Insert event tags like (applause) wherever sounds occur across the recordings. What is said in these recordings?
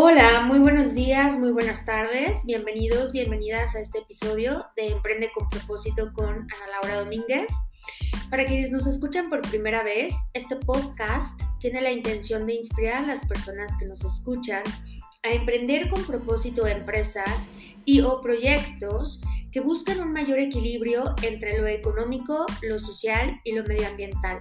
Hola, muy buenos días, muy buenas tardes. Bienvenidos, bienvenidas a este episodio de Emprende con propósito con Ana Laura Domínguez. Para quienes nos escuchan por primera vez, este podcast tiene la intención de inspirar a las personas que nos escuchan a emprender con propósito empresas y o proyectos que buscan un mayor equilibrio entre lo económico, lo social y lo medioambiental.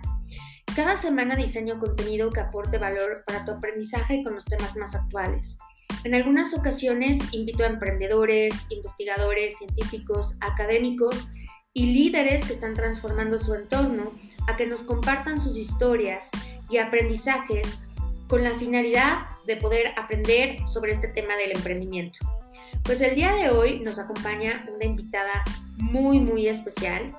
Cada semana diseño contenido que aporte valor para tu aprendizaje con los temas más actuales. En algunas ocasiones invito a emprendedores, investigadores, científicos, académicos y líderes que están transformando su entorno a que nos compartan sus historias y aprendizajes con la finalidad de poder aprender sobre este tema del emprendimiento. Pues el día de hoy nos acompaña una invitada muy, muy especial.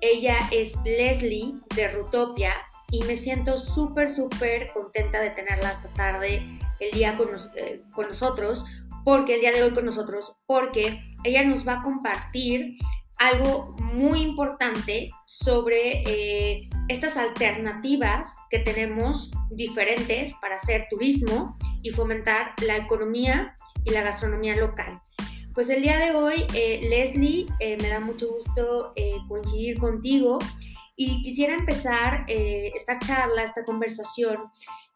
Ella es Leslie de Rutopia y me siento súper, súper contenta de tenerla esta tarde, el día con, eh, con nosotros, porque el día de hoy con nosotros, porque ella nos va a compartir algo muy importante sobre eh, estas alternativas que tenemos diferentes para hacer turismo y fomentar la economía y la gastronomía local. Pues el día de hoy, eh, Leslie, me da mucho gusto coincidir contigo y quisiera empezar eh, esta charla, esta conversación,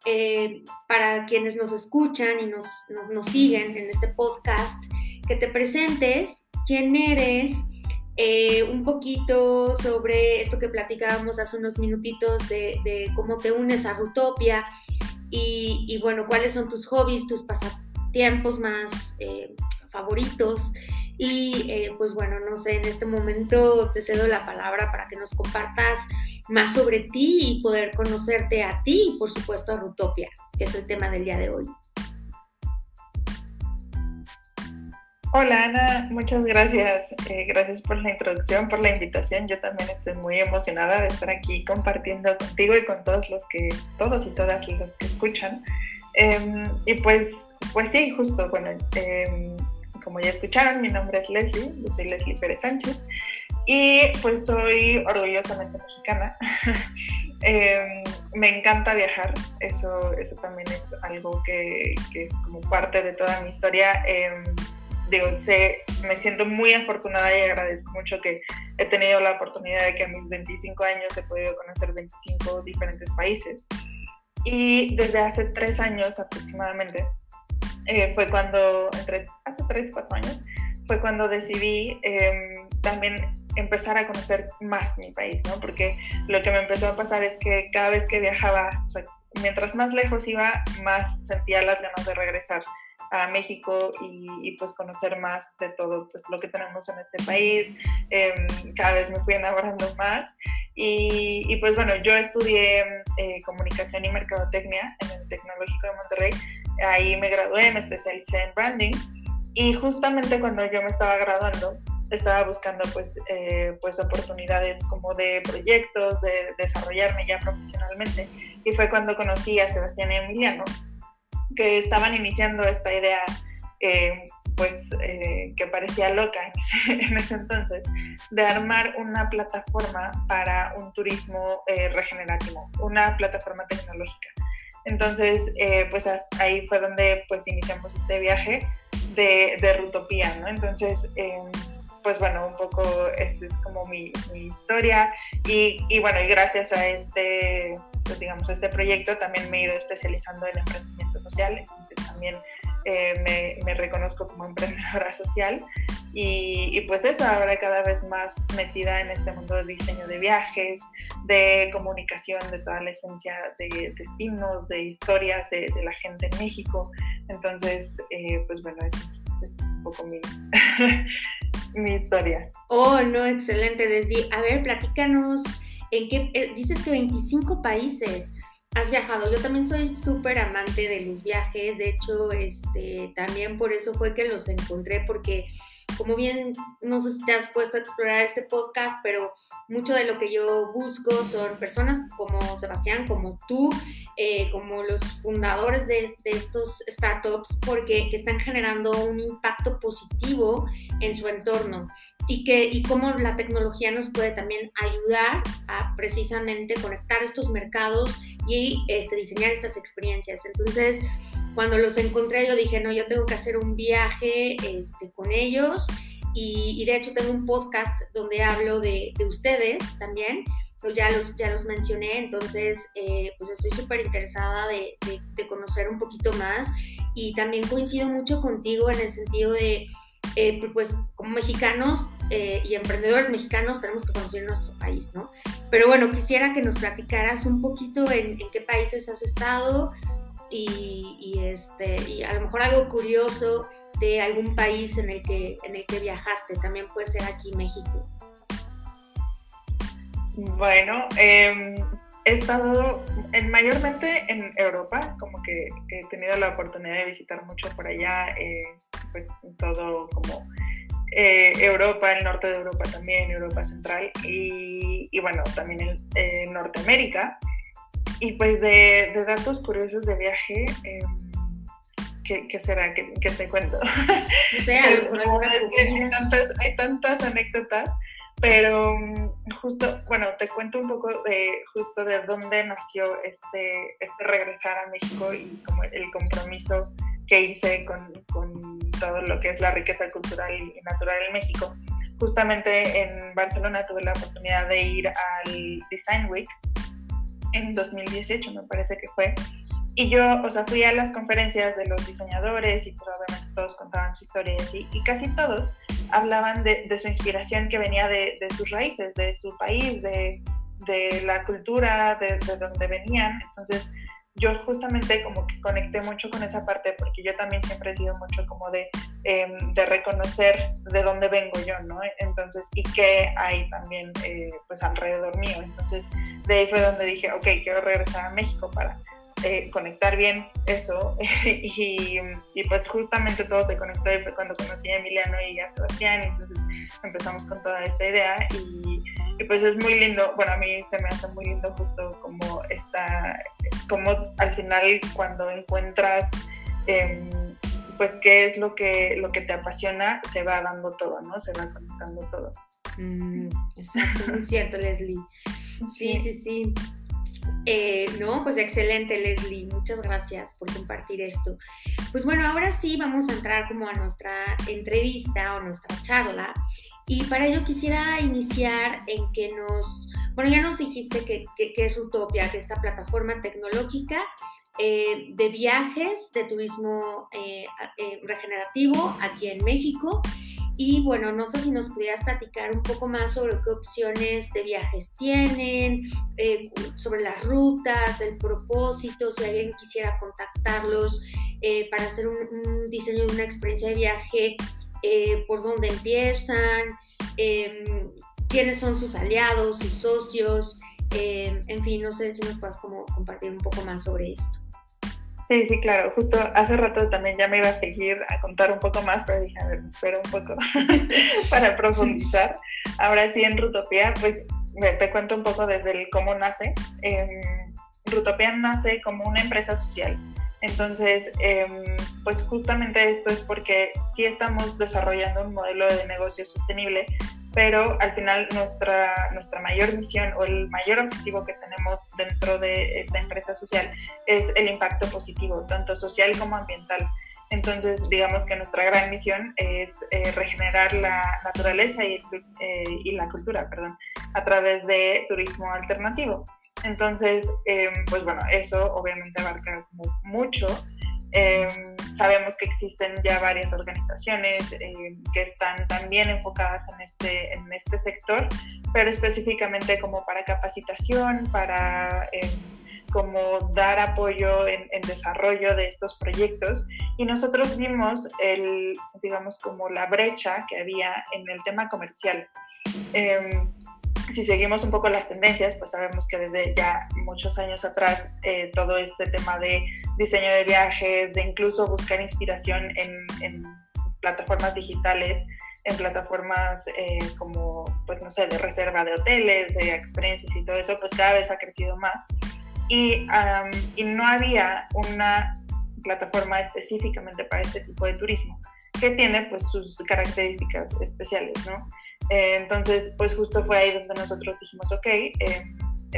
eh, para quienes nos escuchan y nos, nos, siguen en este podcast, que te presentes quién eres, eh, un poquito sobre esto que platicábamos hace unos minutitos de, cómo te unes a Rutopia y, y, bueno, cuáles son tus hobbies, tus pasatiempos más favoritos y eh, pues bueno, no sé, en este momento te cedo la palabra para que nos compartas más sobre ti y poder conocerte a ti y por supuesto a Rutopia, que es el tema del día de hoy. Hola Ana, muchas gracias. Eh, gracias por la introducción, por la invitación. Yo también estoy muy emocionada de estar aquí compartiendo contigo y con todos los que, todos y todas los que escuchan. Em, y pues, pues sí, justo, bueno, eh, como ya escucharon, mi nombre es Leslie, yo soy Leslie Pérez Sánchez y pues soy orgullosamente mexicana. (laughs) Em, me encanta viajar, eso, eso también es algo que, es como parte de toda mi historia. Em, sé, me siento muy afortunada y agradezco mucho que he tenido la oportunidad de que a mis 25 años he podido conocer 25 diferentes países. Y desde hace tres años aproximadamente eh, fue cuando, entre hace 3, 4 años, fue cuando decidí em, también empezar a conocer más mi país, ¿no? Porque lo que me empezó a pasar es que cada vez que viajaba, o sea, mientras más lejos iba, más sentía las ganas de regresar a México y, pues conocer más de todo pues, lo que tenemos en este país. Em, cada vez me fui enamorando más. Y, y pues bueno, yo estudié eh, comunicación y mercadotecnia en el Tecnológico de Monterrey ahí me gradué, me especialicé en branding y justamente cuando yo me estaba graduando estaba buscando pues, eh, pues oportunidades como de proyectos, de desarrollarme ya profesionalmente y fue cuando conocí a Sebastián y Emiliano que estaban iniciando esta idea eh, pues eh, que parecía loca en ese, (laughs) entonces, de armar una plataforma para un turismo regenerativo, una plataforma tecnológica. Entonces, eh, pues ahí fue donde pues iniciamos este viaje de, de Rutopía, ¿no? Entonces, em, pues bueno, un poco esa es como mi, historia. Y, bueno, y gracias a este, pues digamos, a este proyecto también me he ido especializando en emprendimiento social, entonces también eh, me, reconozco como emprendedora (laughs) social y, pues eso, ahora cada vez más metida en este mundo de diseño de viajes, de comunicación, de toda la esencia de destinos, de historias de, la gente en México. Entonces, eh, pues bueno, esa es, es, un poco mi, (laughs) mi historia. Oh, no, excelente, Desdi. A ver, platícanos, ¿en qué, eh, dices que 25 países has viajado. Yo también soy súper amante de los viajes. De hecho, este, también por eso fue que los encontré, porque como bien no sé si te has puesto a explorar este podcast, pero mucho de lo que yo busco son personas como Sebastián, como tú, eh, como los fundadores de, estos startups, porque que están generando un impacto positivo en su entorno y, que, y cómo la tecnología nos puede también ayudar a precisamente conectar estos mercados y este, diseñar estas experiencias. Entonces, cuando los encontré yo dije, no, yo tengo que hacer un viaje este, con ellos y, de hecho tengo un podcast donde hablo de, ustedes también, pero ya los, ya los mencioné, entonces eh, pues estoy súper interesada de, conocer un poquito más y también coincido mucho contigo en el sentido de, eh, pues como mexicanos eh, y emprendedores mexicanos tenemos que conocer nuestro país, ¿no? Pero bueno, quisiera que nos platicaras un poquito en, qué países has estado y, y, este, y a lo mejor algo curioso de algún país en el que, en el que viajaste, también puede ser aquí México. Bueno, em, he estado en, mayormente en Europa, como que he tenido la oportunidad de visitar mucho por allá, eh, pues todo como eh, Europa, el norte de Europa también, Europa Central y, bueno, también en Norteamérica. Y pues de, de, datos curiosos de viaje, em, ¿qué, será? ¿Qué, te cuento? (laughs) No sé, hay, tantas, hay tantas anécdotas, pero mm, justo, bueno, te cuento un poco de justo de dónde nació este, este regresar a México y como el compromiso que hice con, con todo lo que es la riqueza cultural y natural en México. Justamente en Barcelona tuve la oportunidad de ir al Design Week en 2018, me parece que fue, y yo, o sea, fui a las conferencias de los diseñadores y pues obviamente todos contaban su historia y así, y casi todos hablaban de, su inspiración que venía de, de, sus raíces, de su país, de, de la cultura, de, donde venían. Entonces, yo justamente como que conecté mucho con esa parte porque yo también siempre he sido mucho como de, em, de reconocer de dónde vengo yo, ¿no? Entonces, y qué hay también eh, pues alrededor mío. Entonces, de ahí fue donde dije, ok, quiero regresar a México para eh, conectar bien eso (laughs) y, pues justamente todo se conectó y fue cuando conocí a Emiliano y a Sebastián entonces empezamos con toda esta idea y, pues es muy lindo, bueno a mí se me hace muy lindo justo como está, como al final cuando encuentras em, pues qué es lo que, lo que te apasiona se va dando todo, ¿no? Se va conectando todo. Mm, exacto, muy (laughs) cierto Leslie. sí, sí. sí. Eh, no, pues excelente Leslie, muchas gracias por compartir esto. Pues bueno, ahora sí vamos a entrar como a nuestra entrevista o nuestra charla y para ello quisiera iniciar en que nos, bueno, ya nos dijiste que, es Utopia, que esta plataforma tecnológica eh, de viajes, de turismo eh, regenerativo aquí en México. Y bueno, no sé si nos pudieras platicar un poco más sobre qué opciones de viajes tienen, eh, sobre las rutas, el propósito, si alguien quisiera contactarlos eh, para hacer un, diseño de una experiencia de viaje, eh, por dónde empiezan, em, quiénes son sus aliados, sus socios, em, en fin, no sé si nos puedas como compartir un poco más sobre esto. Sí, sí, claro. Justo hace rato también ya me iba a seguir a contar un poco más, pero dije, a ver, me espero un poco (laughs) para profundizar. Ahora sí, en Rutopía, pues te cuento un poco desde el cómo nace. Eh, Rutopía nace como una empresa social. Entonces, em, pues justamente esto es porque sí estamos desarrollando un modelo de negocio sostenible pero al final nuestra, nuestra mayor misión o el mayor objetivo que tenemos dentro de esta empresa social es el impacto positivo, tanto social como ambiental. Entonces, digamos que nuestra gran misión es eh, regenerar la naturaleza y, eh, y, la cultura, perdón, a través de turismo alternativo. Entonces, em, pues bueno, eso obviamente abarca mucho Em, sabemos que existen ya varias organizaciones em, que están también enfocadas en este, en este sector, pero específicamente como para capacitación, para como dar apoyo en, en, desarrollo de estos proyectos. Y nosotros vimos el, digamos, como la brecha que había en el tema comercial si seguimos un poco las tendencias, pues sabemos que desde ya muchos años atrás eh, todo este tema de diseño de viajes, de incluso buscar inspiración en, plataformas digitales, en plataformas eh, como, pues no sé, de reserva de hoteles, de experiencias y todo eso, pues cada vez ha crecido más. Y, y no había una plataforma específicamente para este tipo de turismo, que tiene pues sus características especiales, ¿no? Eh, entonces, pues justo fue ahí donde nosotros dijimos, ok, eh,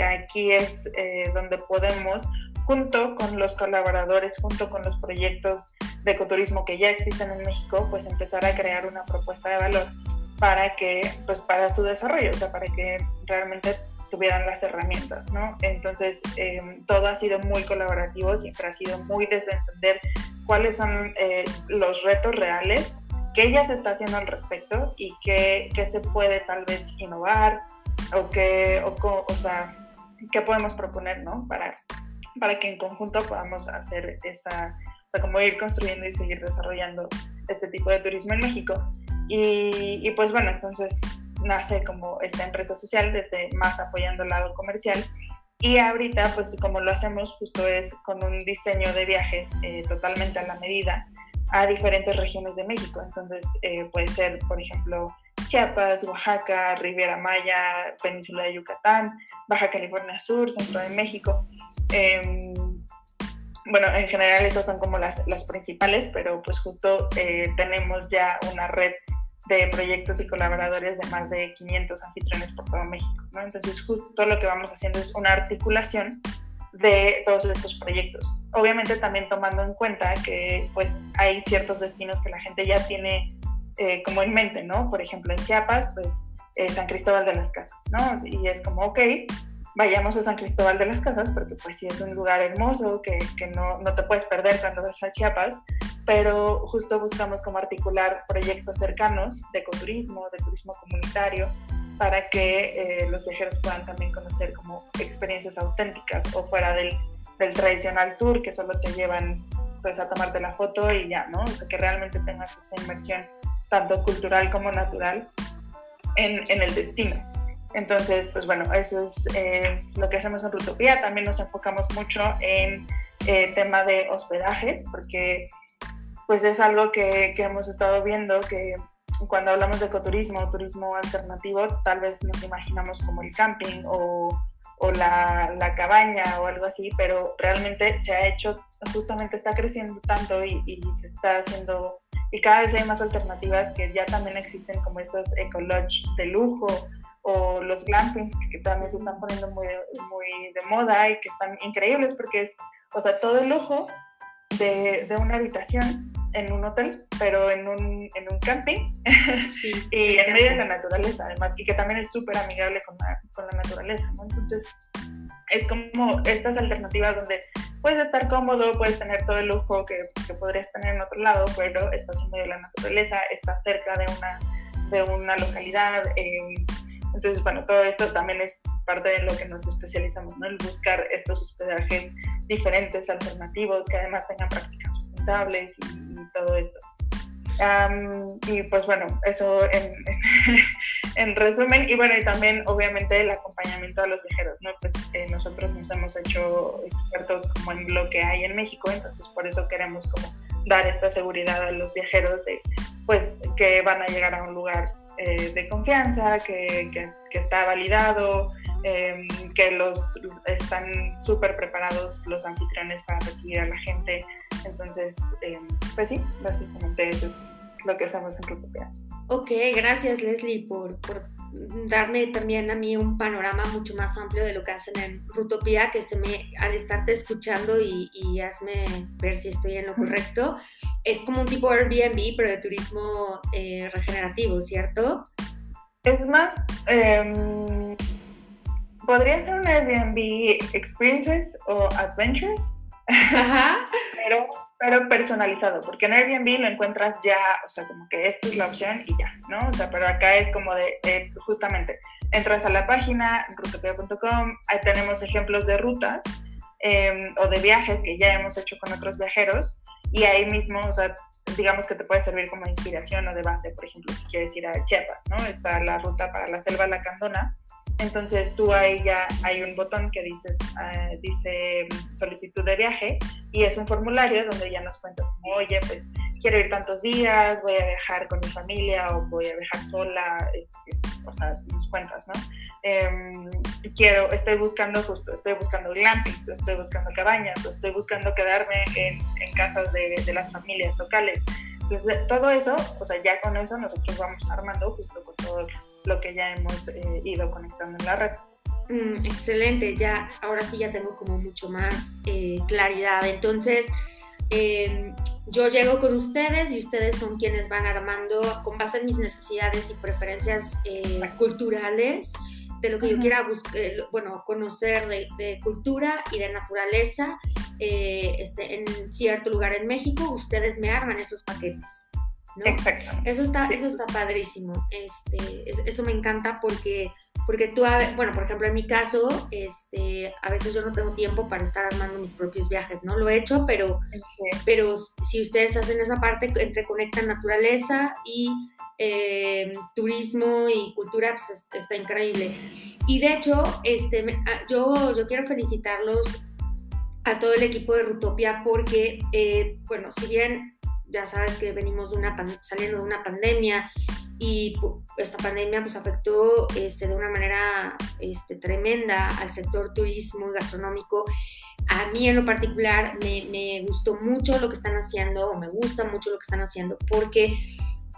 aquí es eh, donde podemos junto con los colaboradores, junto con los proyectos de ecoturismo que ya existen en México, pues empezar a crear una propuesta de valor para que, pues para su desarrollo, o sea, para que realmente tuvieran las herramientas, ¿no? Entonces, em, todo ha sido muy colaborativo, siempre ha sido muy desde entender cuáles son eh, los retos reales, qué ella se está haciendo al respecto y qué, qué se puede tal vez innovar o qué, o, o sea, qué podemos proponer, ¿no? Para, para que en conjunto podamos hacer esa, o sea, como ir construyendo y seguir desarrollando este tipo de turismo en México. Y, y pues bueno, entonces nace como esta empresa social desde más apoyando el lado comercial y ahorita pues como lo hacemos justo es con un diseño de viajes eh, totalmente a la medida a diferentes regiones de México. Entonces eh, puede ser por ejemplo Chiapas, Oaxaca, Riviera Maya, Península de Yucatán, Baja California Sur, Centro de México. Em, bueno, en general esas son como las, las principales, pero pues justo eh, tenemos ya una red de proyectos y colaboradores de más de 500 anfitriones por todo México. ¿no? Entonces, justo lo que vamos haciendo es una articulación de todos estos proyectos. Obviamente también tomando en cuenta que pues hay ciertos destinos que la gente ya tiene eh, como en mente, ¿no? Por ejemplo, en Chiapas, pues eh, San Cristóbal de las Casas, ¿no? Y es como, ok, vayamos a San Cristóbal de las Casas porque pues sí es un lugar hermoso que, que no, no, te puedes perder cuando vas a Chiapas, pero justo buscamos como articular proyectos cercanos de ecoturismo, de turismo comunitario, para que eh, los viajeros puedan también conocer como experiencias auténticas o fuera del, del, tradicional tour que solo te llevan pues a tomarte la foto y ya, ¿no? O sea, que realmente tengas esta inmersión tanto cultural como natural en, en el destino. Entonces, pues bueno, eso es eh, lo que hacemos en Rutopía. También nos enfocamos mucho en eh, tema de hospedajes, porque pues es algo que, que, hemos estado viendo que cuando hablamos de ecoturismo o turismo alternativo, tal vez nos imaginamos como el camping o, o la, la, cabaña o algo así, pero realmente se ha hecho, justamente está creciendo tanto y, y, se está haciendo, y cada vez hay más alternativas que ya también existen como estos eco lodge de lujo o los glampings que, también se están poniendo muy de, muy de moda y que están increíbles porque es, o sea, todo el lujo de, de una habitación en un hotel, pero en un, en un camping (laughs) y en medio de la naturaleza además y que también es súper amigable con la, con la naturaleza, ¿no? Entonces es como estas alternativas donde puedes estar cómodo, puedes tener todo el lujo que, que podrías tener en otro lado, pero estás en medio de la naturaleza, estás cerca de una, de una localidad. Eh, entonces, bueno, todo esto también es parte de lo que nos especializamos, ¿no? El buscar estos hospedajes diferentes, alternativos, que además tengan prácticas sustentables y, todo esto. y pues bueno, eso en, (laughs) en, resumen. Y bueno, y también obviamente el acompañamiento a los viajeros, ¿no? Pues eh, nosotros nos hemos hecho expertos como en lo que hay en México, entonces por eso queremos como dar esta seguridad a los viajeros de pues que van a llegar a un lugar eh, de confianza, que, que, está validado, eh, que los están súper preparados los anfitriones para recibir a la gente. Entonces, eh, pues sí, básicamente eso es lo que hacemos en Rutopia. Ok, gracias Leslie por, por darme también a mí un panorama mucho más amplio de lo que hacen en Rutopía, que se me, al estarte escuchando y, y hazme ver si estoy en lo correcto, es como un tipo Airbnb, pero de turismo eh, regenerativo, ¿cierto? Es más, eh, podría ser un Airbnb Experiences o Adventures, Ajá. pero pero personalizado, porque en Airbnb lo encuentras ya, o sea, como que esta es la opción y ya, ¿no? O sea, pero acá es como de, justamente, entras a la página, rutopia.com, ahí tenemos ejemplos de rutas em, o de viajes que ya hemos hecho con otros viajeros y ahí mismo, o sea, digamos que te puede servir como inspiración o de base, por ejemplo, si quieres ir a Chiapas, ¿no? Está la ruta para la selva lacandona entonces tú ahí ya hay un botón que dices, uh, dice solicitud de viaje y es un formulario donde ya nos cuentas oye, pues quiero ir tantos días, voy a viajar con mi familia o voy a viajar sola, o sea, nos cuentas, ¿no? Eh, quiero, estoy buscando justo, estoy buscando glampings, estoy buscando cabañas, estoy buscando quedarme en, casas de, de, las familias locales. Entonces, todo eso, o sea, ya con eso nosotros vamos armando justo con todo lo que ya hemos eh, ido conectando en la red. Mm, excelente, ya, ahora sí ya tengo como mucho más eh, claridad. Entonces, em, yo llego con ustedes y ustedes son quienes van armando con base en mis necesidades y preferencias eh, culturales de lo que yo quiera eh, bueno, conocer de, cultura y de naturaleza este, en cierto lugar en México, ustedes me arman esos paquetes. ¿No? Eso está, eso está padrísimo. Este, eso me encanta porque porque tú, bueno, por ejemplo, en mi caso, este, a veces yo no tengo tiempo para estar armando mis propios viajes, ¿no? Lo he hecho, pero, pero si ustedes hacen esa parte, entre conectan naturaleza y eh, turismo y cultura, pues está increíble. Y de hecho, este, ah, yo, yo quiero felicitarlos a todo el equipo de Rutopia porque, eh, bueno, si bien ya sabes que venimos de una saliendo de una pandemia y esta pandemia pues afectó este, de una manera este, tremenda al sector turismo y gastronómico. A mí en lo particular me, me, gustó mucho lo que están haciendo, o me gusta mucho lo que están haciendo, porque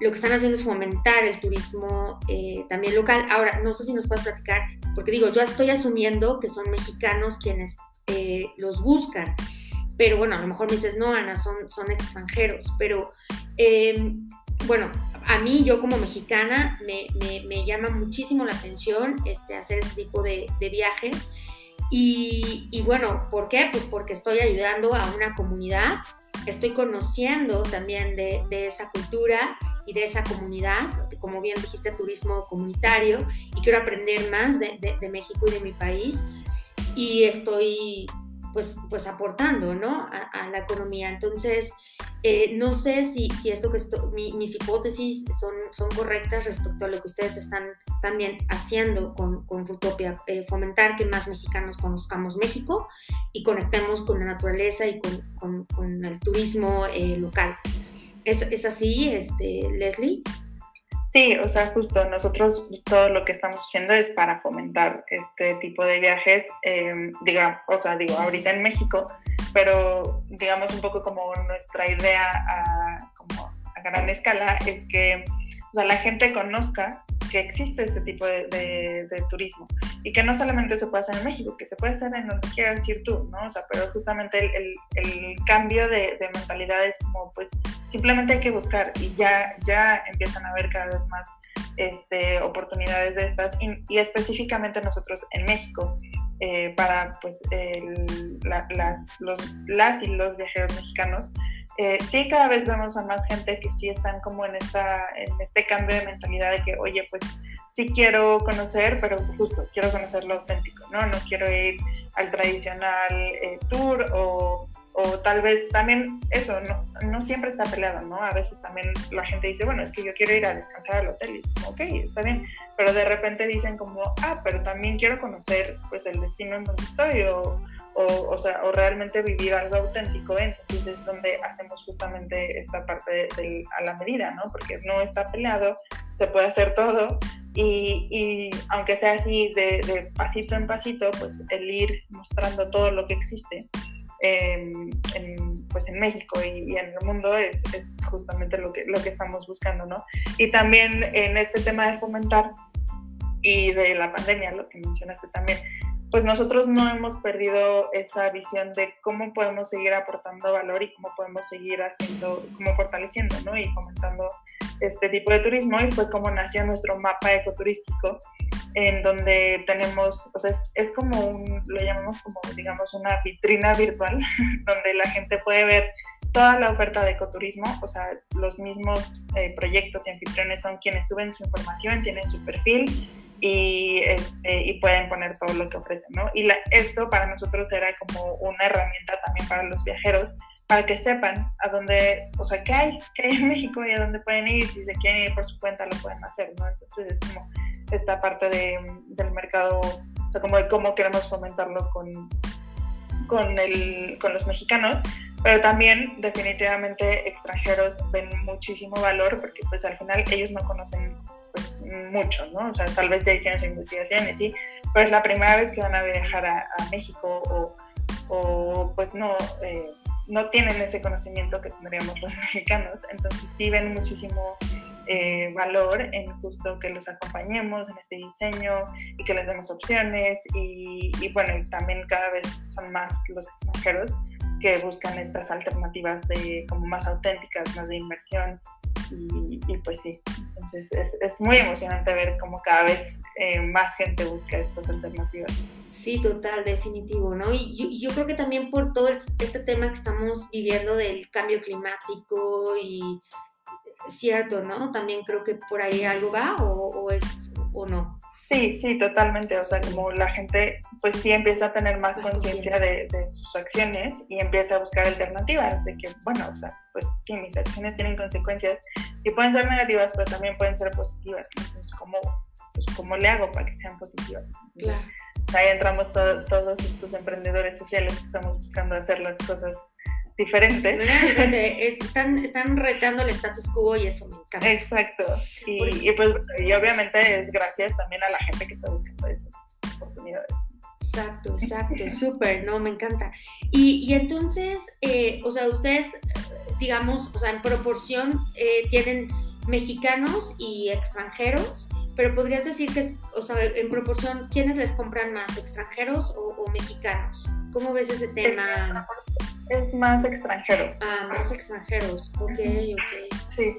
lo que están haciendo es fomentar el turismo eh, también local. Ahora, no sé si nos puedes platicar, porque digo, yo estoy asumiendo que son mexicanos quienes eh, los buscan, pero bueno, a lo mejor me dices, no, Ana, son, son extranjeros, pero eh, bueno, a mí, yo como mexicana, me, llama muchísimo la atención este, hacer este tipo de, viajes. Y, bueno, ¿por qué? Pues porque estoy ayudando a una comunidad, estoy conociendo también de, esa cultura y de esa comunidad, como bien dijiste, turismo comunitario, y quiero aprender más de, México y de mi país. Y estoy pues, pues aportando, ¿no? A, la economía. Entonces, eh, no sé si, si esto que mis hipótesis son, son correctas respecto a lo que ustedes están también haciendo con, con Rutopia, eh, fomentar que más mexicanos conozcamos México y conectemos con la naturaleza y con, con, el turismo eh, local. ¿Es, ¿Es, así, este, Leslie? Sí, o sea, justo nosotros todo lo que estamos haciendo es para fomentar este tipo de viajes, eh, diga, o sea, digo, ahorita en México, pero digamos un poco como nuestra idea a, como a gran escala es que o sea, la gente conozca que existe este tipo de, turismo y que no solamente se puede hacer en México, que se puede hacer en donde quieras ir tú, ¿no? O sea, pero justamente el, cambio de, de, mentalidad es como, pues, simplemente hay que buscar y ya, ya empiezan a haber cada vez más este, oportunidades de estas y, específicamente nosotros en México. Eh, para pues las, los, las y los viajeros mexicanos eh, sí cada vez vemos a más gente que sí están como en, esta, en este cambio de mentalidad de que, oye, pues sí quiero conocer, pero justo quiero conocer lo auténtico, ¿no? No quiero ir al tradicional eh, tour o, o, tal vez también eso, no, siempre está peleado, ¿no? A veces también la gente dice, bueno, es que yo quiero ir a descansar al hotel y es como, ok, está bien, pero de repente dicen como, ah, pero también quiero conocer pues el destino en donde estoy o o, o, sea, o realmente vivir algo auténtico, entonces es donde hacemos justamente esta parte de, a la medida, ¿no? Porque no está peleado, se puede hacer todo y, y aunque sea así de, pasito en pasito, pues el ir mostrando todo lo que existe. En, pues en México y, en el mundo es, es, justamente lo que, lo que estamos buscando, ¿no? Y también en este tema de fomentar y de la pandemia, lo que mencionaste también, pues nosotros no hemos perdido esa visión de cómo podemos seguir aportando valor y cómo podemos seguir haciendo, como fortaleciendo, ¿no? Y fomentando este tipo de turismo y fue como nació nuestro mapa ecoturístico en donde tenemos, o sea, es, como un, lo llamamos como, digamos, una vitrina virtual (laughs) donde la gente puede ver toda la oferta de ecoturismo, o sea, los mismos eh, proyectos y anfitriones son quienes suben su información, tienen su perfil y, este, y pueden poner todo lo que ofrecen, ¿no? Y esto para nosotros era como una herramienta también para los viajeros, para que sepan a dónde, o sea, qué hay, qué hay en México y a dónde pueden ir, si se quieren ir por su cuenta lo pueden hacer, ¿no? Entonces es como esta parte de, del mercado, o sea, como de cómo queremos fomentarlo con, con, el, con los mexicanos, pero también definitivamente extranjeros ven muchísimo valor porque pues al final ellos no conocen mucho, ¿no? O sea, tal vez ya hicieron su investigación y sí, pero es la primera vez que van a viajar a, México o, o, pues no, eh, no tienen ese conocimiento que tendríamos los (laughs) mexicanos, entonces sí ven muchísimo eh, valor en justo que los acompañemos en este diseño y que les demos opciones y, bueno, también cada vez son más los extranjeros que buscan estas alternativas de como más auténticas, más de inmersión y, pues sí, entonces es, es, muy emocionante ver cómo cada vez eh, más gente busca estas alternativas. Sí, total, definitivo, ¿no? Y yo, creo que también por todo este tema que estamos viviendo del cambio climático y cierto, ¿no? También creo que por ahí algo va o, es o no. Sí, sí, totalmente. O sea, como la gente, pues sí empieza a tener más conciencia de, sus acciones y empieza a buscar alternativas de que, bueno, o sea, pues sí, mis acciones tienen consecuencias y pueden ser negativas, pero también pueden ser positivas. Entonces, ¿cómo, pues, ¿cómo le hago para que sean positivas? claro. Ahí entramos todos estos emprendedores sociales que estamos buscando hacer las cosas diferentes. Están, están retando el status quo y eso me encanta. Exacto. Y, pues y obviamente es gracias también a la gente que está buscando esas oportunidades. Exacto, exacto, (laughs) súper, no, me encanta. Y, y entonces, eh, o sea, ustedes, digamos, o sea, en proporción eh, tienen mexicanos y extranjeros, pero podrías decir que, o sea, en proporción, ¿quiénes les compran más, extranjeros o mexicanos? ¿Cómo ves ese tema? Es más extranjero. Ah, más extranjeros. Ok, ok. Sí.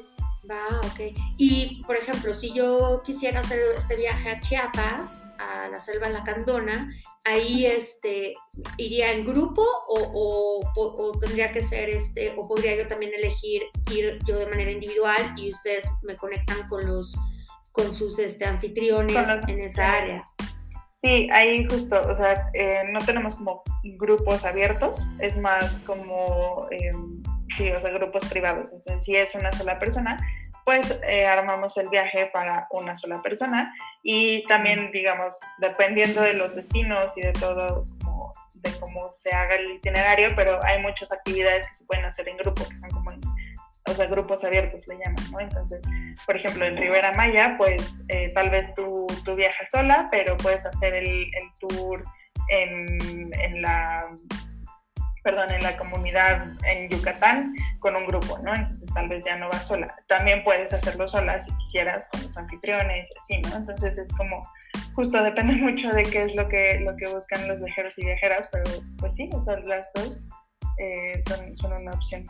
Va, ok. Y, por ejemplo, si yo quisiera hacer este viaje a Chiapas, a la selva lacandona, ahí este, iría en grupo o, o, tendría que ser, este, o podría yo también elegir ir yo de manera individual y ustedes me conectan con los con sus este, anfitriones en esa área. Sí, ahí justo, o sea, eh, no tenemos como grupos abiertos, es más como, eh, sí, o sea, grupos privados. Entonces, si es una sola persona, pues eh, armamos el viaje para una sola persona y también, digamos, dependiendo de los destinos y de todo, como, de cómo se haga el itinerario, pero hay muchas actividades que se pueden hacer en grupo, que son como o sea, grupos abiertos le llaman, ¿no? Entonces, por ejemplo, en Rivera Maya, pues eh, tal vez tú, tú, viajas sola, pero puedes hacer el, el tour en, en, la perdón, en la comunidad en Yucatán con un grupo, ¿no? Entonces tal vez ya no vas sola. También puedes hacerlo sola si quisieras con los anfitriones, así, ¿no? Entonces es como, justo depende (laughs) mucho de qué es lo que, lo que buscan los viajeros y viajeras, pero pues sí, o sea, las dos eh, son, son una opción.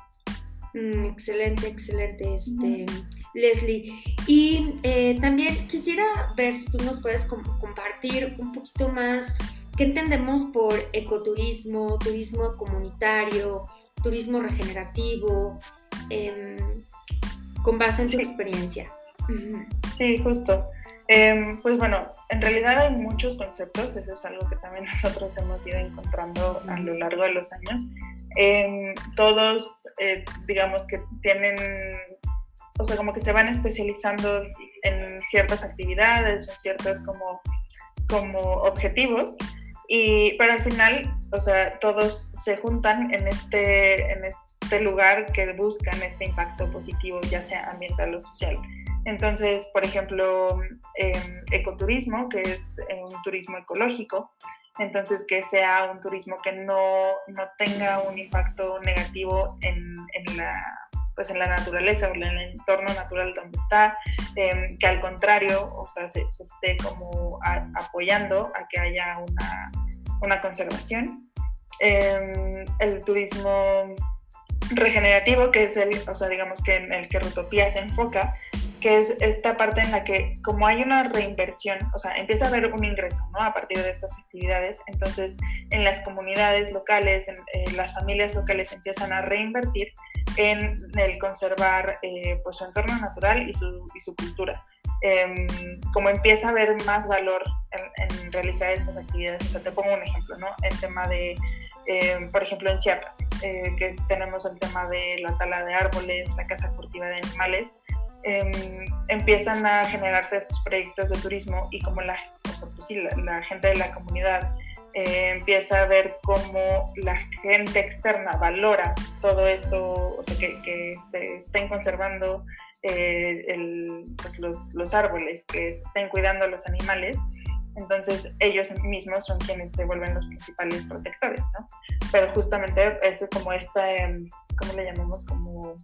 Mm, excelente, excelente, este, Leslie. Y eh, también quisiera ver si tú nos puedes compartir un poquito más qué entendemos por ecoturismo, turismo comunitario, turismo regenerativo, em, con base en tu experiencia. Sí, justo. Em, pues bueno, en realidad hay muchos conceptos, eso es algo que también (laughs) nosotros hemos ido encontrando a lo largo de los años. Em, todos, eh, digamos que tienen, o sea, como que se van especializando en ciertas actividades o ciertos como, como objetivos, y, pero al final, o sea, todos se juntan en este, en este lugar que buscan este impacto positivo, ya sea ambiental o social. Entonces, por ejemplo, em, ecoturismo, que es un turismo ecológico, entonces que sea un turismo que no, no tenga un impacto negativo en, en, la, pues en la naturaleza o en el entorno natural donde está, em, que al contrario, o sea, se, esté como apoyando a que haya una, una conservación. Em, el turismo regenerativo, que es el, o sea, digamos que en el que Rutopía se enfoca, que es esta parte en la que como hay una reinversión, o sea, empieza a haber un ingreso, ¿no? A partir de estas actividades, entonces en las comunidades locales, en, las familias locales empiezan a reinvertir en el conservar eh, pues su entorno natural y su, cultura. Em, como empieza a haber más valor en, realizar estas actividades, o sea, te pongo un ejemplo, ¿no? El tema de em, por ejemplo, en Chiapas, eh, que tenemos el tema de la tala de árboles, la caza furtiva de animales, Em, empiezan a generarse estos proyectos de turismo y como la, pues la, gente de la comunidad eh, empieza a ver cómo la gente externa valora todo esto, o sea, que, se estén conservando eh, pues los, los, árboles, que se estén cuidando los animales, entonces ellos mismos son quienes se vuelven los principales protectores, ¿no? Pero justamente es como esta, em, ¿cómo le llamamos? Como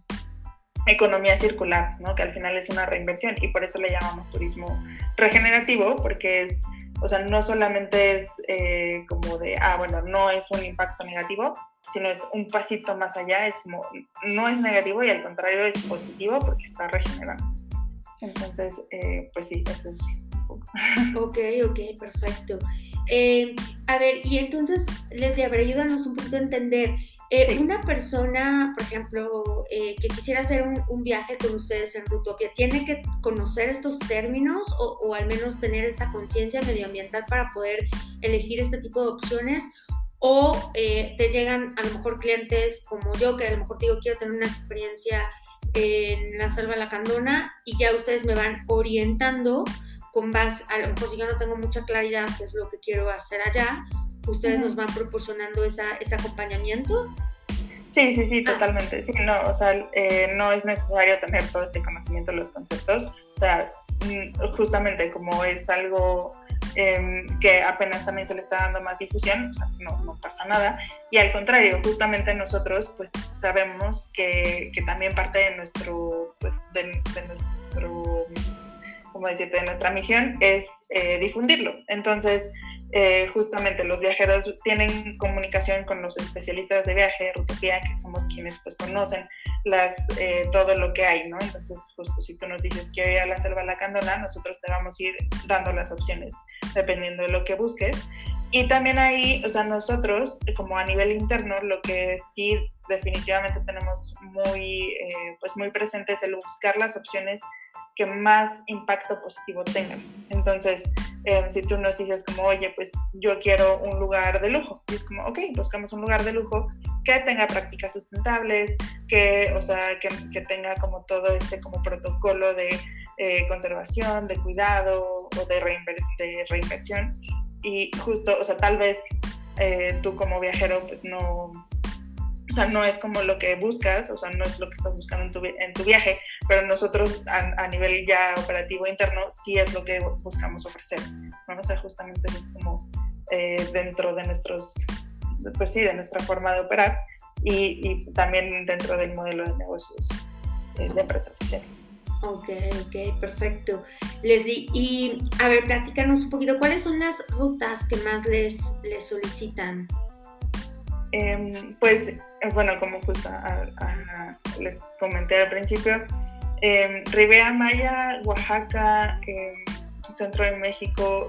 economía circular, ¿no? que al final es una reinversión y por eso le llamamos turismo regenerativo, porque es, o sea, no solamente es eh, como de, ah, bueno, no es un impacto negativo, sino es un pasito más allá, es como, no es negativo y al contrario es positivo porque está regenerando. Entonces, eh, pues sí, eso es. (laughs) Ok, ok, perfecto. Eh, a ver, y entonces, Leslie, a ver, ayúdanos un poquito a entender. Eh, una persona, por ejemplo, que quisiera hacer un, viaje con ustedes en Rutopia, ¿tiene que conocer estos términos o, o al menos tener esta conciencia medioambiental para poder elegir este tipo de opciones? o eh, te llegan a lo mejor clientes como yo, que a lo mejor digo, quiero tener una experiencia en la selva lacandona y ya ustedes me van orientando con base, a lo mejor si yo no tengo mucha claridad qué es lo que quiero hacer allá, ustedes nos van proporcionando esa, ese acompañamiento. Sí, sí, sí, ah. totalmente. Sí, no, o sea, eh, no es necesario tener todo este conocimiento de los conceptos. O sea, mm, justamente como es algo Em, que apenas también se le está dando más difusión, o sea, no, no, pasa nada. Y al contrario, justamente nosotros pues sabemos que, que también parte de nuestro, pues, de, de nuestro, ¿cómo decirte?, de nuestra misión es eh, difundirlo. Entonces, eh, justamente los viajeros tienen comunicación con los especialistas de viaje, Rutopía, que somos quienes pues conocen las, eh, todo lo que hay, ¿no? Entonces, justo si tú nos dices quiero ir a la selva lacandona, nosotros te vamos a ir dando las opciones dependiendo de lo que busques. Y también ahí, o sea, nosotros, como a nivel interno, lo que sí definitivamente tenemos muy, eh, pues muy presente es el buscar las opciones que más impacto positivo tengan. Entonces, eh, si tú nos dices como, oye, pues yo quiero un lugar de lujo, y es como, ok, buscamos un lugar de lujo que tenga prácticas sustentables, que, o sea, que, que tenga como todo este como protocolo de eh, conservación, de cuidado o de, de, reinversión. Y justo, o sea, tal vez eh, tú como viajero, pues no, o sea, no es como lo que buscas, o sea, no es lo que estás buscando en tu, en tu viaje, pero nosotros a, nivel ya operativo interno sí es lo que buscamos ofrecer, ¿no? O sea, justamente es como eh, dentro de nuestros, pues sí, de nuestra forma de operar y, y también dentro del modelo de negocios eh, de empresa social. Ok, ok, perfecto. Leslie, y a ver, platícanos un poquito, ¿cuáles son las rutas que más les, les solicitan? Em, pues, bueno, como justo les comenté al principio, eh, Ribera Maya, Oaxaca, em, Centro de México,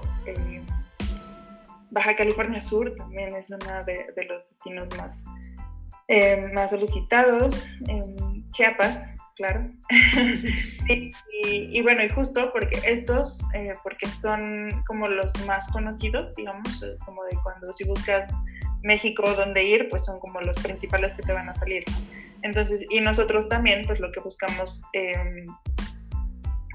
Baja California Sur también es uno de, los destinos más, más solicitados, Chiapas, claro. (laughs) sí, y, bueno, y justo porque estos, eh, porque son como los más conocidos, digamos, como de cuando si buscas México dónde ir, pues son como los principales que te van a salir. Entonces, y nosotros también, pues lo que buscamos em,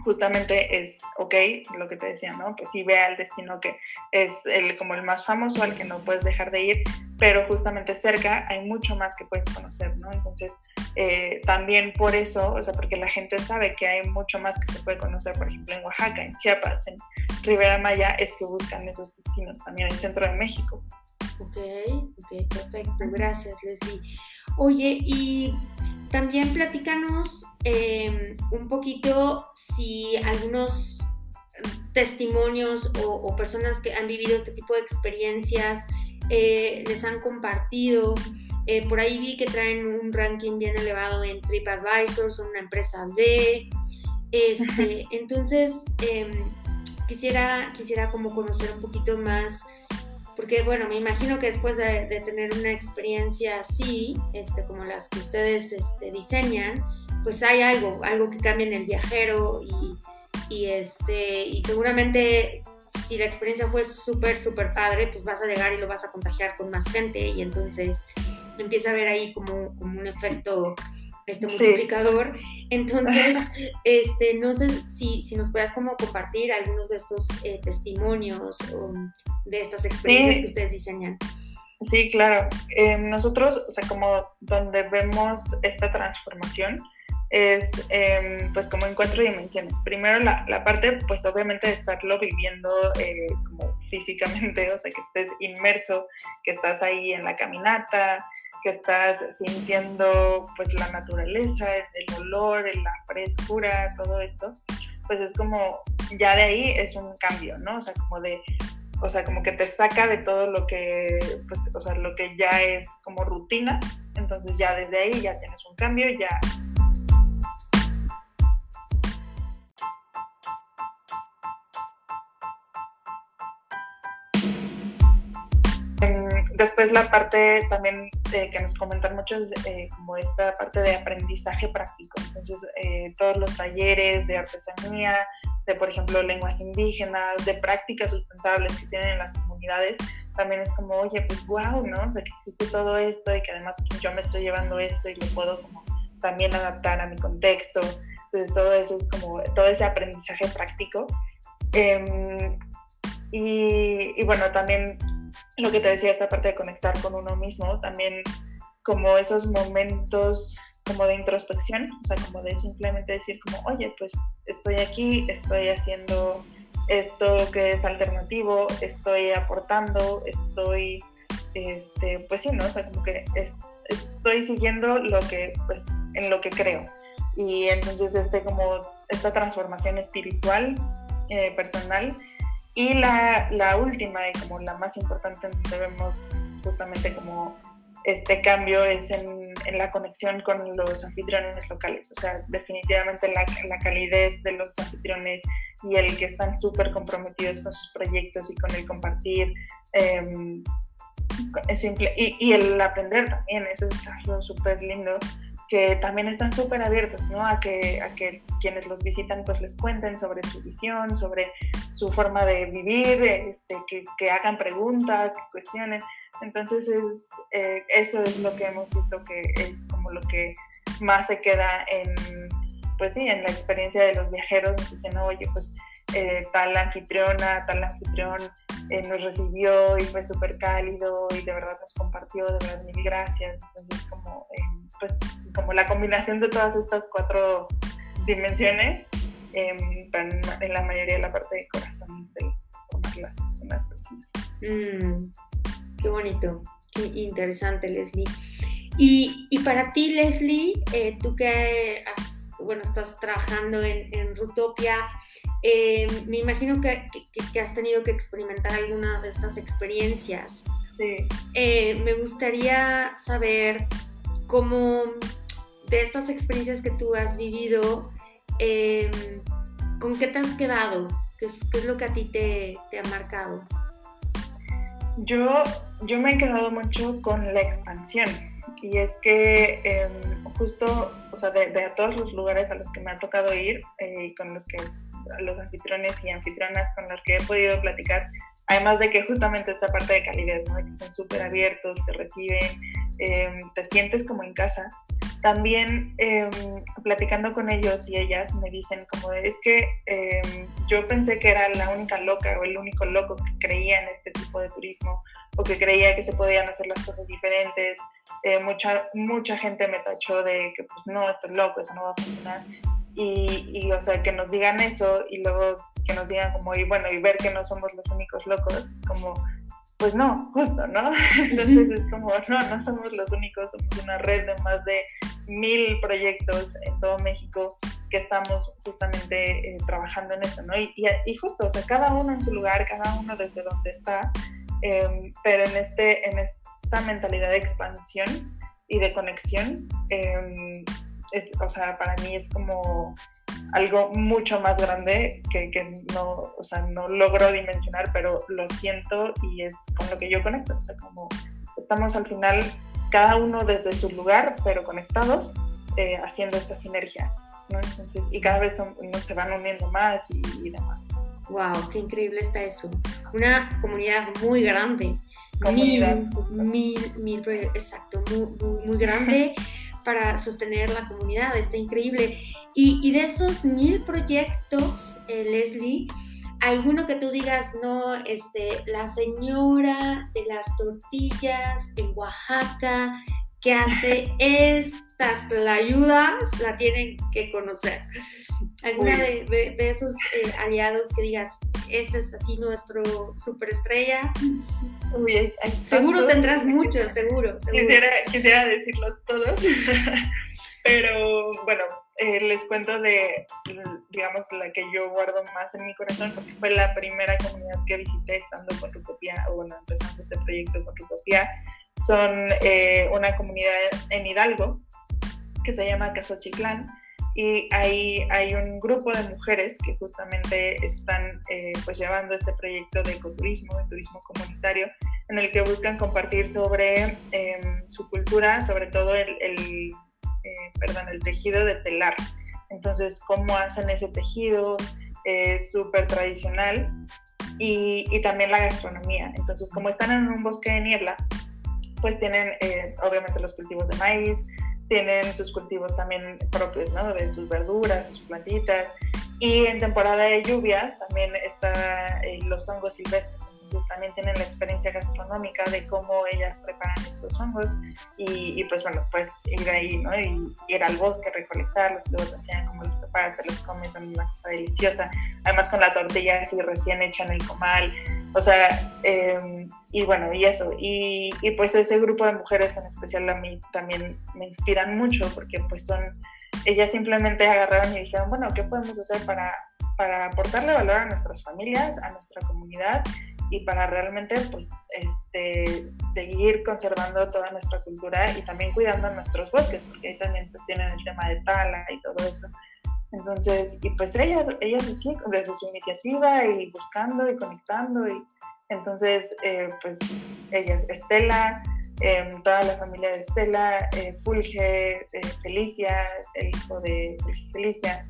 justamente es, ok, lo que te decía, ¿no? Pues sí, ve al destino que es el, como el más famoso, al que no puedes dejar de ir, pero justamente cerca hay mucho más que puedes conocer, ¿no? Entonces, eh, también por eso, o sea, porque la gente sabe que hay mucho más que se puede conocer, por ejemplo, en Oaxaca, en Chiapas, en Rivera Maya, es que buscan esos destinos, también en el centro de México. Ok, ok, perfecto, gracias Leslie. Oye, y también platícanos em, un poquito si algunos testimonios o, personas que han vivido este tipo de experiencias eh, les han compartido. Eh, por ahí vi que traen un ranking bien elevado en TripAdvisor, son una empresa B. Este, (laughs) entonces, em, quisiera, quisiera como conocer un poquito más porque bueno, me imagino que después de, tener una experiencia así, este, como las que ustedes este, diseñan, pues hay algo, algo que cambia en el viajero y, este, y seguramente si la experiencia fue súper, súper padre, pues vas a llegar y lo vas a contagiar con más gente y entonces empieza a ver ahí como, como un efecto este multiplicador. Entonces, (laughs) este, no sé si, si nos puedas como compartir algunos de estos eh, testimonios o de estas experiencias que ustedes diseñan. Sí, claro. Eh, nosotros, o sea, como donde vemos esta transformación es em, pues como en cuatro dimensiones. Primero la, la, parte pues obviamente de estarlo viviendo eh, como físicamente, (laughs) o sea, que estés inmerso, que estás ahí en la caminata, que estás sintiendo pues la naturaleza, el olor, la frescura, todo esto, pues es como, ya de ahí es un cambio, ¿no? O sea, como de, o sea, como que te saca de todo lo que, pues, o sea, lo que ya es como rutina, entonces ya desde ahí ya tienes un cambio, ya después la parte también que nos comentan mucho es eh, como esta parte de aprendizaje práctico. Entonces, eh, todos los talleres de artesanía, de por ejemplo lenguas indígenas, de prácticas sustentables que tienen en las comunidades, también es como, oye, pues wow, ¿no? O sea, que existe todo esto y que además pues, yo me estoy llevando esto y lo puedo como también adaptar a mi contexto. Entonces, todo eso es como, todo ese aprendizaje práctico. Em, y, y bueno, también lo que te decía, esta parte de conectar con uno mismo, también como esos momentos como de introspección, o sea, como de simplemente decir como, oye, pues estoy aquí, estoy haciendo esto que es alternativo, estoy aportando, estoy, este, pues sí, ¿no? O sea, como que estoy siguiendo lo que, pues, en lo que creo. Y entonces, este, como, esta transformación espiritual, eh, personal, y la, la, última y como la más importante donde vemos justamente como este cambio es en, en, la conexión con los anfitriones locales. O sea, definitivamente la, la calidez de los anfitriones y el que están súper comprometidos con sus proyectos y con el compartir. Eh, es simple, y, y, el aprender también, eso es algo súper lindo que también están súper abiertos, ¿no? A que, a que quienes los visitan pues les cuenten sobre su visión, sobre su forma de vivir, este, que, que hagan preguntas, que cuestionen. Entonces es, eh, eso es lo que hemos visto que es como lo que más se queda en, pues sí, en la experiencia de los viajeros. Dicen, oye, pues eh, tal anfitriona, tal anfitrión eh, nos recibió y fue súper cálido y de verdad nos compartió, de verdad mil gracias. Entonces como, pues como la combinación de todas estas cuatro dimensiones, eh, en la mayoría de la parte de corazón de tomar clases con las personas. Mm, qué bonito, qué interesante, Leslie. Y, y para ti, Leslie, eh, tú que has, bueno, estás trabajando en, en Rutopia, eh, me imagino que, que, que, has tenido que experimentar algunas de estas experiencias. Sí. Eh, me gustaría saber cómo de estas experiencias que tú has vivido, eh, ¿con qué te has quedado? ¿Qué es, qué es lo que a ti te, te, ha marcado? Yo, yo me he quedado mucho con la expansión y es que eh, justo, o sea, de, de, todos los lugares a los que me ha tocado ir y eh, con los que los anfitriones y anfitrionas con las que he podido platicar, además de que justamente esta parte de calidez, ¿no? de que son súper abiertos, te reciben, eh, te sientes como en casa, también eh, platicando con ellos y ellas me dicen como de, es que eh, yo pensé que era la única loca o el único loco que creía en este tipo de turismo o que creía que se podían hacer las cosas diferentes. Eh, mucha, mucha gente me tachó de que pues no, esto es loco, eso no va a funcionar. Y, y, o sea, que nos digan eso y luego que nos digan como, y bueno, y ver que no somos los únicos locos, es como, pues no, justo, ¿no? (laughs) Entonces es como, no, no somos los únicos, somos una red de más de mil proyectos en todo México que estamos justamente eh, trabajando en esto, ¿no? Y, y, y, justo, o sea, cada uno en su lugar, cada uno desde donde está, eh, pero en, este, en esta mentalidad de expansión y de conexión, eh, es, o sea, para mí es como algo mucho más grande que, que, no, o sea, no logro dimensionar, pero lo siento y es con lo que yo conecto. O sea, como estamos al final cada uno desde su lugar, pero conectados, eh, haciendo esta sinergia. ¿no? Entonces, y cada vez son, no, se van uniendo más y, y, demás. ¡Wow! ¡Qué increíble está eso! Una comunidad muy grande. Comunidad, mil, mil, mil, exacto, muy, muy, muy grande. (laughs) para sostener la comunidad, está increíble. Y, de esos mil proyectos, eh, Leslie, alguno que tú digas, no, este, la señora de las tortillas en Oaxaca, que hace estas ayudas la tienen que conocer. ¿Alguna de, esos eh, aliados que digas, este es así nuestro superestrella? Uy, seguro tendrás muchos, seguro, Quisiera, quisiera decirlos todos, (laughs) pero bueno, eh, les cuento de, digamos, la que yo guardo más en mi corazón, porque fue la primera comunidad que visité estando con Rutopía, o bueno, empezando este proyecto con Rutopía. Son eh, una comunidad en Hidalgo que se llama Casochiclán y ahí hay un grupo de mujeres que justamente están eh, pues llevando este proyecto de ecoturismo, de turismo comunitario, en el que buscan compartir sobre em, su cultura, sobre todo el, el eh, perdón, el tejido de telar. Entonces, cómo hacen ese tejido súper tradicional y, y, también la gastronomía. Entonces, como están en un bosque de niebla, pues tienen eh, obviamente los cultivos de maíz, tienen sus cultivos también propios, ¿no? De sus verduras, sus plantitas. Y en temporada de lluvias también están eh, los hongos silvestres también tienen la experiencia gastronómica de cómo ellas preparan estos hongos y, pues bueno, pues ir ahí, ¿no? Y ir al bosque, recolectarlos, luego te enseñan cómo los preparas, te los comes, son una cosa deliciosa, además con la tortilla así recién hecha en el comal, o sea, em, y bueno, y eso, y, y pues ese grupo de mujeres en especial a mí también me inspiran mucho porque pues son ellas simplemente agarraron y dijeron, bueno, ¿qué podemos hacer para, para aportarle valor a nuestras familias, a nuestra comunidad y para realmente pues este, seguir conservando toda nuestra cultura y también cuidando nuestros bosques, porque ahí también pues tienen el tema de tala y todo eso. Entonces, y pues ellas, ellas sí, desde su iniciativa y buscando y conectando y entonces eh, pues ellas, Estela, em, toda la familia de Estela, eh, Fulge, eh, Felicia, el hijo de Felicia,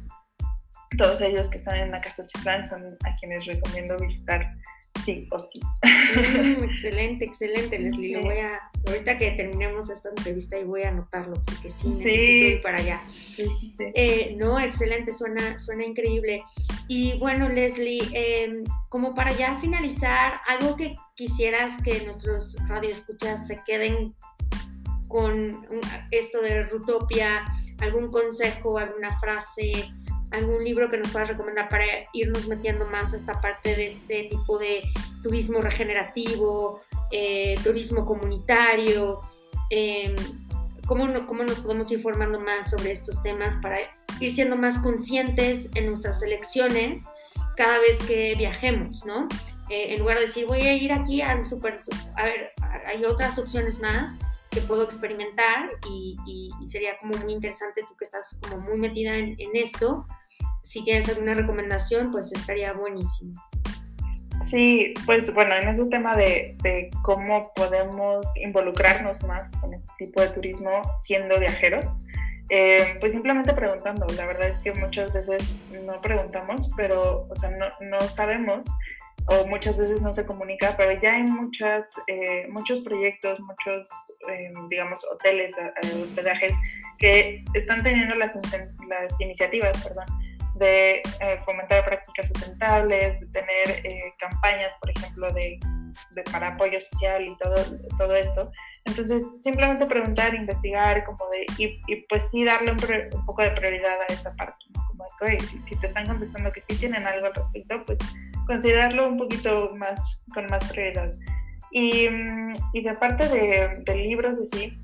todos ellos que están en la casa Chiflán son a quienes recomiendo visitar sí o sí. Mm, (laughs) excelente, excelente, Leslie. voy a, ahorita que terminemos esta entrevista y voy a anotarlo porque sí, necesito ir para allá. Sí, sí, eh, no, excelente, suena, suena increíble. Y bueno, Leslie, em, como para ya finalizar, algo que quisieras que nuestros radioescuchas se queden con esto de Rutopia, algún consejo, alguna frase, algún libro que nos puedas recomendar para irnos metiendo más a esta parte de este tipo de turismo regenerativo, eh, turismo comunitario, eh, ¿cómo, ¿cómo, nos podemos ir formando más sobre estos temas para ir siendo más conscientes en nuestras elecciones cada vez que viajemos, ¿no? Eh, en lugar de decir, voy a ir aquí al super, a ver, hay otras opciones más que puedo experimentar y, sería como muy interesante tú que estás como muy metida en, en esto, si tienes alguna recomendación, pues estaría buenísimo. Sí, pues bueno, en ese tema de, cómo podemos involucrarnos más con este tipo de turismo siendo viajeros, eh, pues simplemente preguntando. La verdad es que muchas veces no preguntamos, pero, o sea, no, no sabemos o muchas veces no se comunica, pero ya hay muchas, eh, muchos proyectos, muchos, eh, digamos, hoteles, hospedajes que están teniendo las, las iniciativas, perdón, de eh, fomentar prácticas sustentables, de tener eh, campañas, por ejemplo, de, de, para apoyo social y todo, todo esto. Entonces, simplemente preguntar, investigar, como de, y, y pues sí darle un, un, poco de prioridad a esa parte, ¿no? Como de, si, si, te están contestando que sí tienen algo al respecto, pues considerarlo un poquito más, con más prioridad. Y, y de parte de, de libros sí,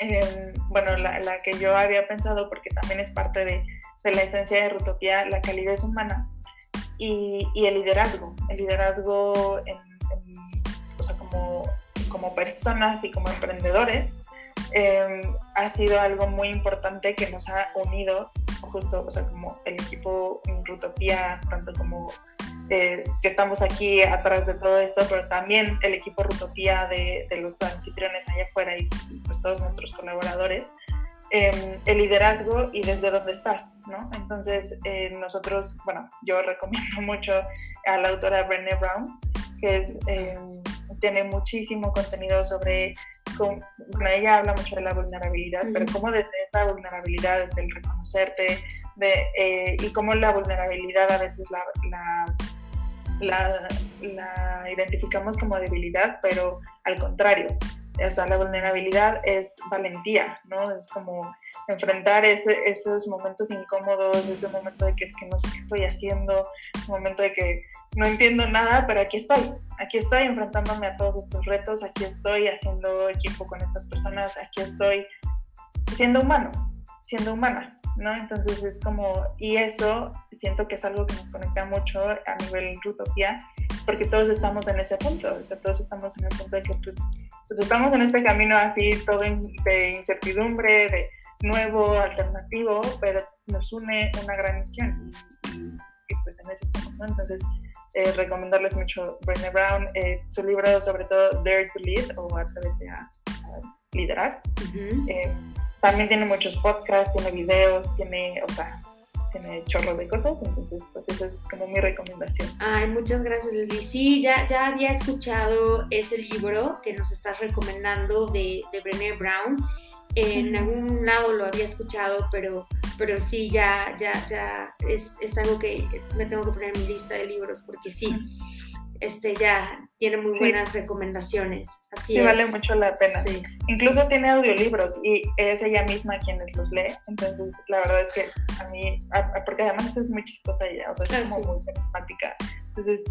eh, bueno, la, la que yo había pensado, porque también es parte de de la esencia de Rutopía, la calidez humana y, y el liderazgo. El liderazgo en, o sea, como, como, personas y como emprendedores em, ha sido algo muy importante que nos ha unido justo, o sea, como el equipo en Rutopía, tanto como eh, que estamos aquí atrás de todo esto, pero también el equipo Rutopía de, de los anfitriones allá afuera y pues todos nuestros colaboradores. Em, el liderazgo y desde dónde estás, ¿no? Entonces, eh, nosotros, bueno, yo recomiendo (laughs) mucho a la autora Brené Brown, que es, em, tiene muchísimo contenido sobre, bueno, ella habla mucho de la vulnerabilidad, pero cómo desde esta vulnerabilidad, desde el reconocerte, de, eh, y cómo la vulnerabilidad a veces la, la, la, la identificamos como debilidad, pero al contrario, o sea, la vulnerabilidad es valentía, ¿no? Es como enfrentar esos momentos incómodos, ese momento de que es que no sé qué estoy haciendo, un momento de que no entiendo nada, pero aquí estoy, aquí estoy enfrentándome a todos estos retos, aquí estoy haciendo equipo con estas personas, aquí estoy siendo humano, siendo humana, ¿no? Entonces es como, y eso siento que es algo que nos conecta mucho a nivel Rutopía, porque todos estamos en ese punto, o sea, todos estamos en el punto de que pues, pues estamos en este camino así, todo de incertidumbre, de nuevo, alternativo, pero nos une una gran misión y, pues en eso estamos, ¿no? Entonces, eh, recomendarles mucho Brené Brown, eh, su libro sobre todo Dare to Lead o a, a liderar. Eh, también tiene muchos podcasts, tiene videos, tiene, o sea, tiene chorro de cosas, entonces pues esa es como mi recomendación. Ay, muchas gracias Leslie. Sí, ya, ya había escuchado ese libro que nos estás recomendando de, de Brené Brown. En algún lado lo había escuchado, pero, pero sí, ya, ya, ya es, es algo que me tengo que poner en mi lista de libros, porque sí, este ya tiene muy buenas recomendaciones. Así sí, vale mucho la pena. Incluso tiene audiolibros y es ella misma quienes los lee. Entonces, la verdad es que a mí, porque además es muy chistosa ella, o sea, es ah, como muy temática. Entonces,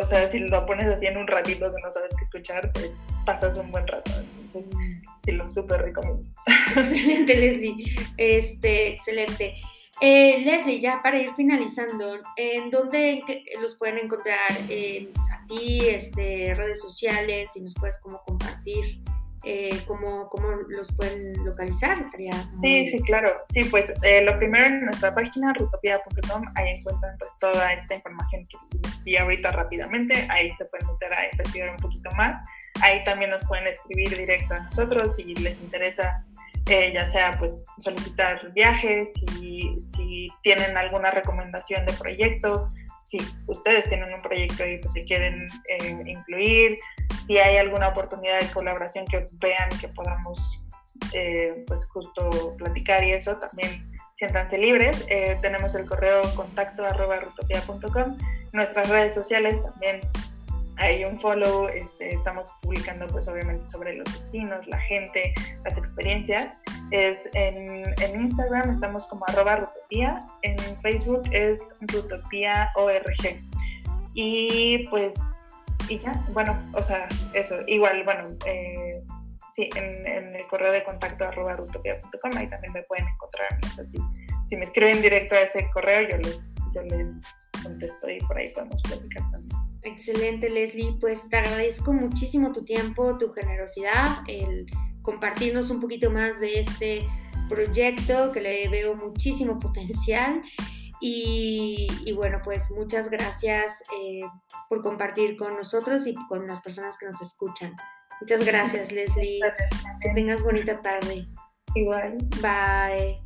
o sea, si lo pones así en un ratito que no sabes qué escuchar, te pasas un buen rato. Entonces, sí, lo súper recomiendo. (laughs) Excelente, Leslie. Este, excelente. Eh, Leslie, ya para ir finalizando, ¿en dónde los pueden encontrar a ti, este, redes sociales, si nos puedes como compartir eh, cómo, cómo, los pueden localizar? Estaría Sí, sí, claro. Sí, pues eh, lo primero en nuestra página rutopia.com, ahí encuentran pues toda esta información que di ahorita rápidamente, ahí se pueden meter a investigar un poquito más. Ahí también nos pueden escribir directo a nosotros si les interesa eh, ya sea pues solicitar viajes, si, si tienen alguna recomendación de proyecto, si ustedes tienen un proyecto y pues se quieren eh, incluir, si hay alguna oportunidad de colaboración que vean que podamos eh, pues justo platicar y eso, también siéntanse libres. tenemos el correo contacto arroba rutopia.com, nuestras redes sociales también hay un follow, este, estamos publicando pues obviamente sobre los destinos, la gente, las experiencias. Es en, Instagram estamos como arroba rutopía, en Facebook es rutopía.org. Y pues, y ya, bueno, o sea, eso, igual, bueno, eh, sí, en, el correo de contacto arroba rutopía.com, ahí también me pueden encontrar, no sé si, si me escriben directo a ese correo, yo les, yo les contesto y por ahí podemos platicar también. Excelente, Leslie. Pues te agradezco muchísimo tu tiempo, tu generosidad, el compartirnos un poquito más de este proyecto que le veo muchísimo (laughs) potencial. Y, bueno, pues muchas gracias eh, por compartir con nosotros y con las personas que nos escuchan. Muchas gracias, (laughs) Leslie. Que tengas bonita tarde. Igual. Bye.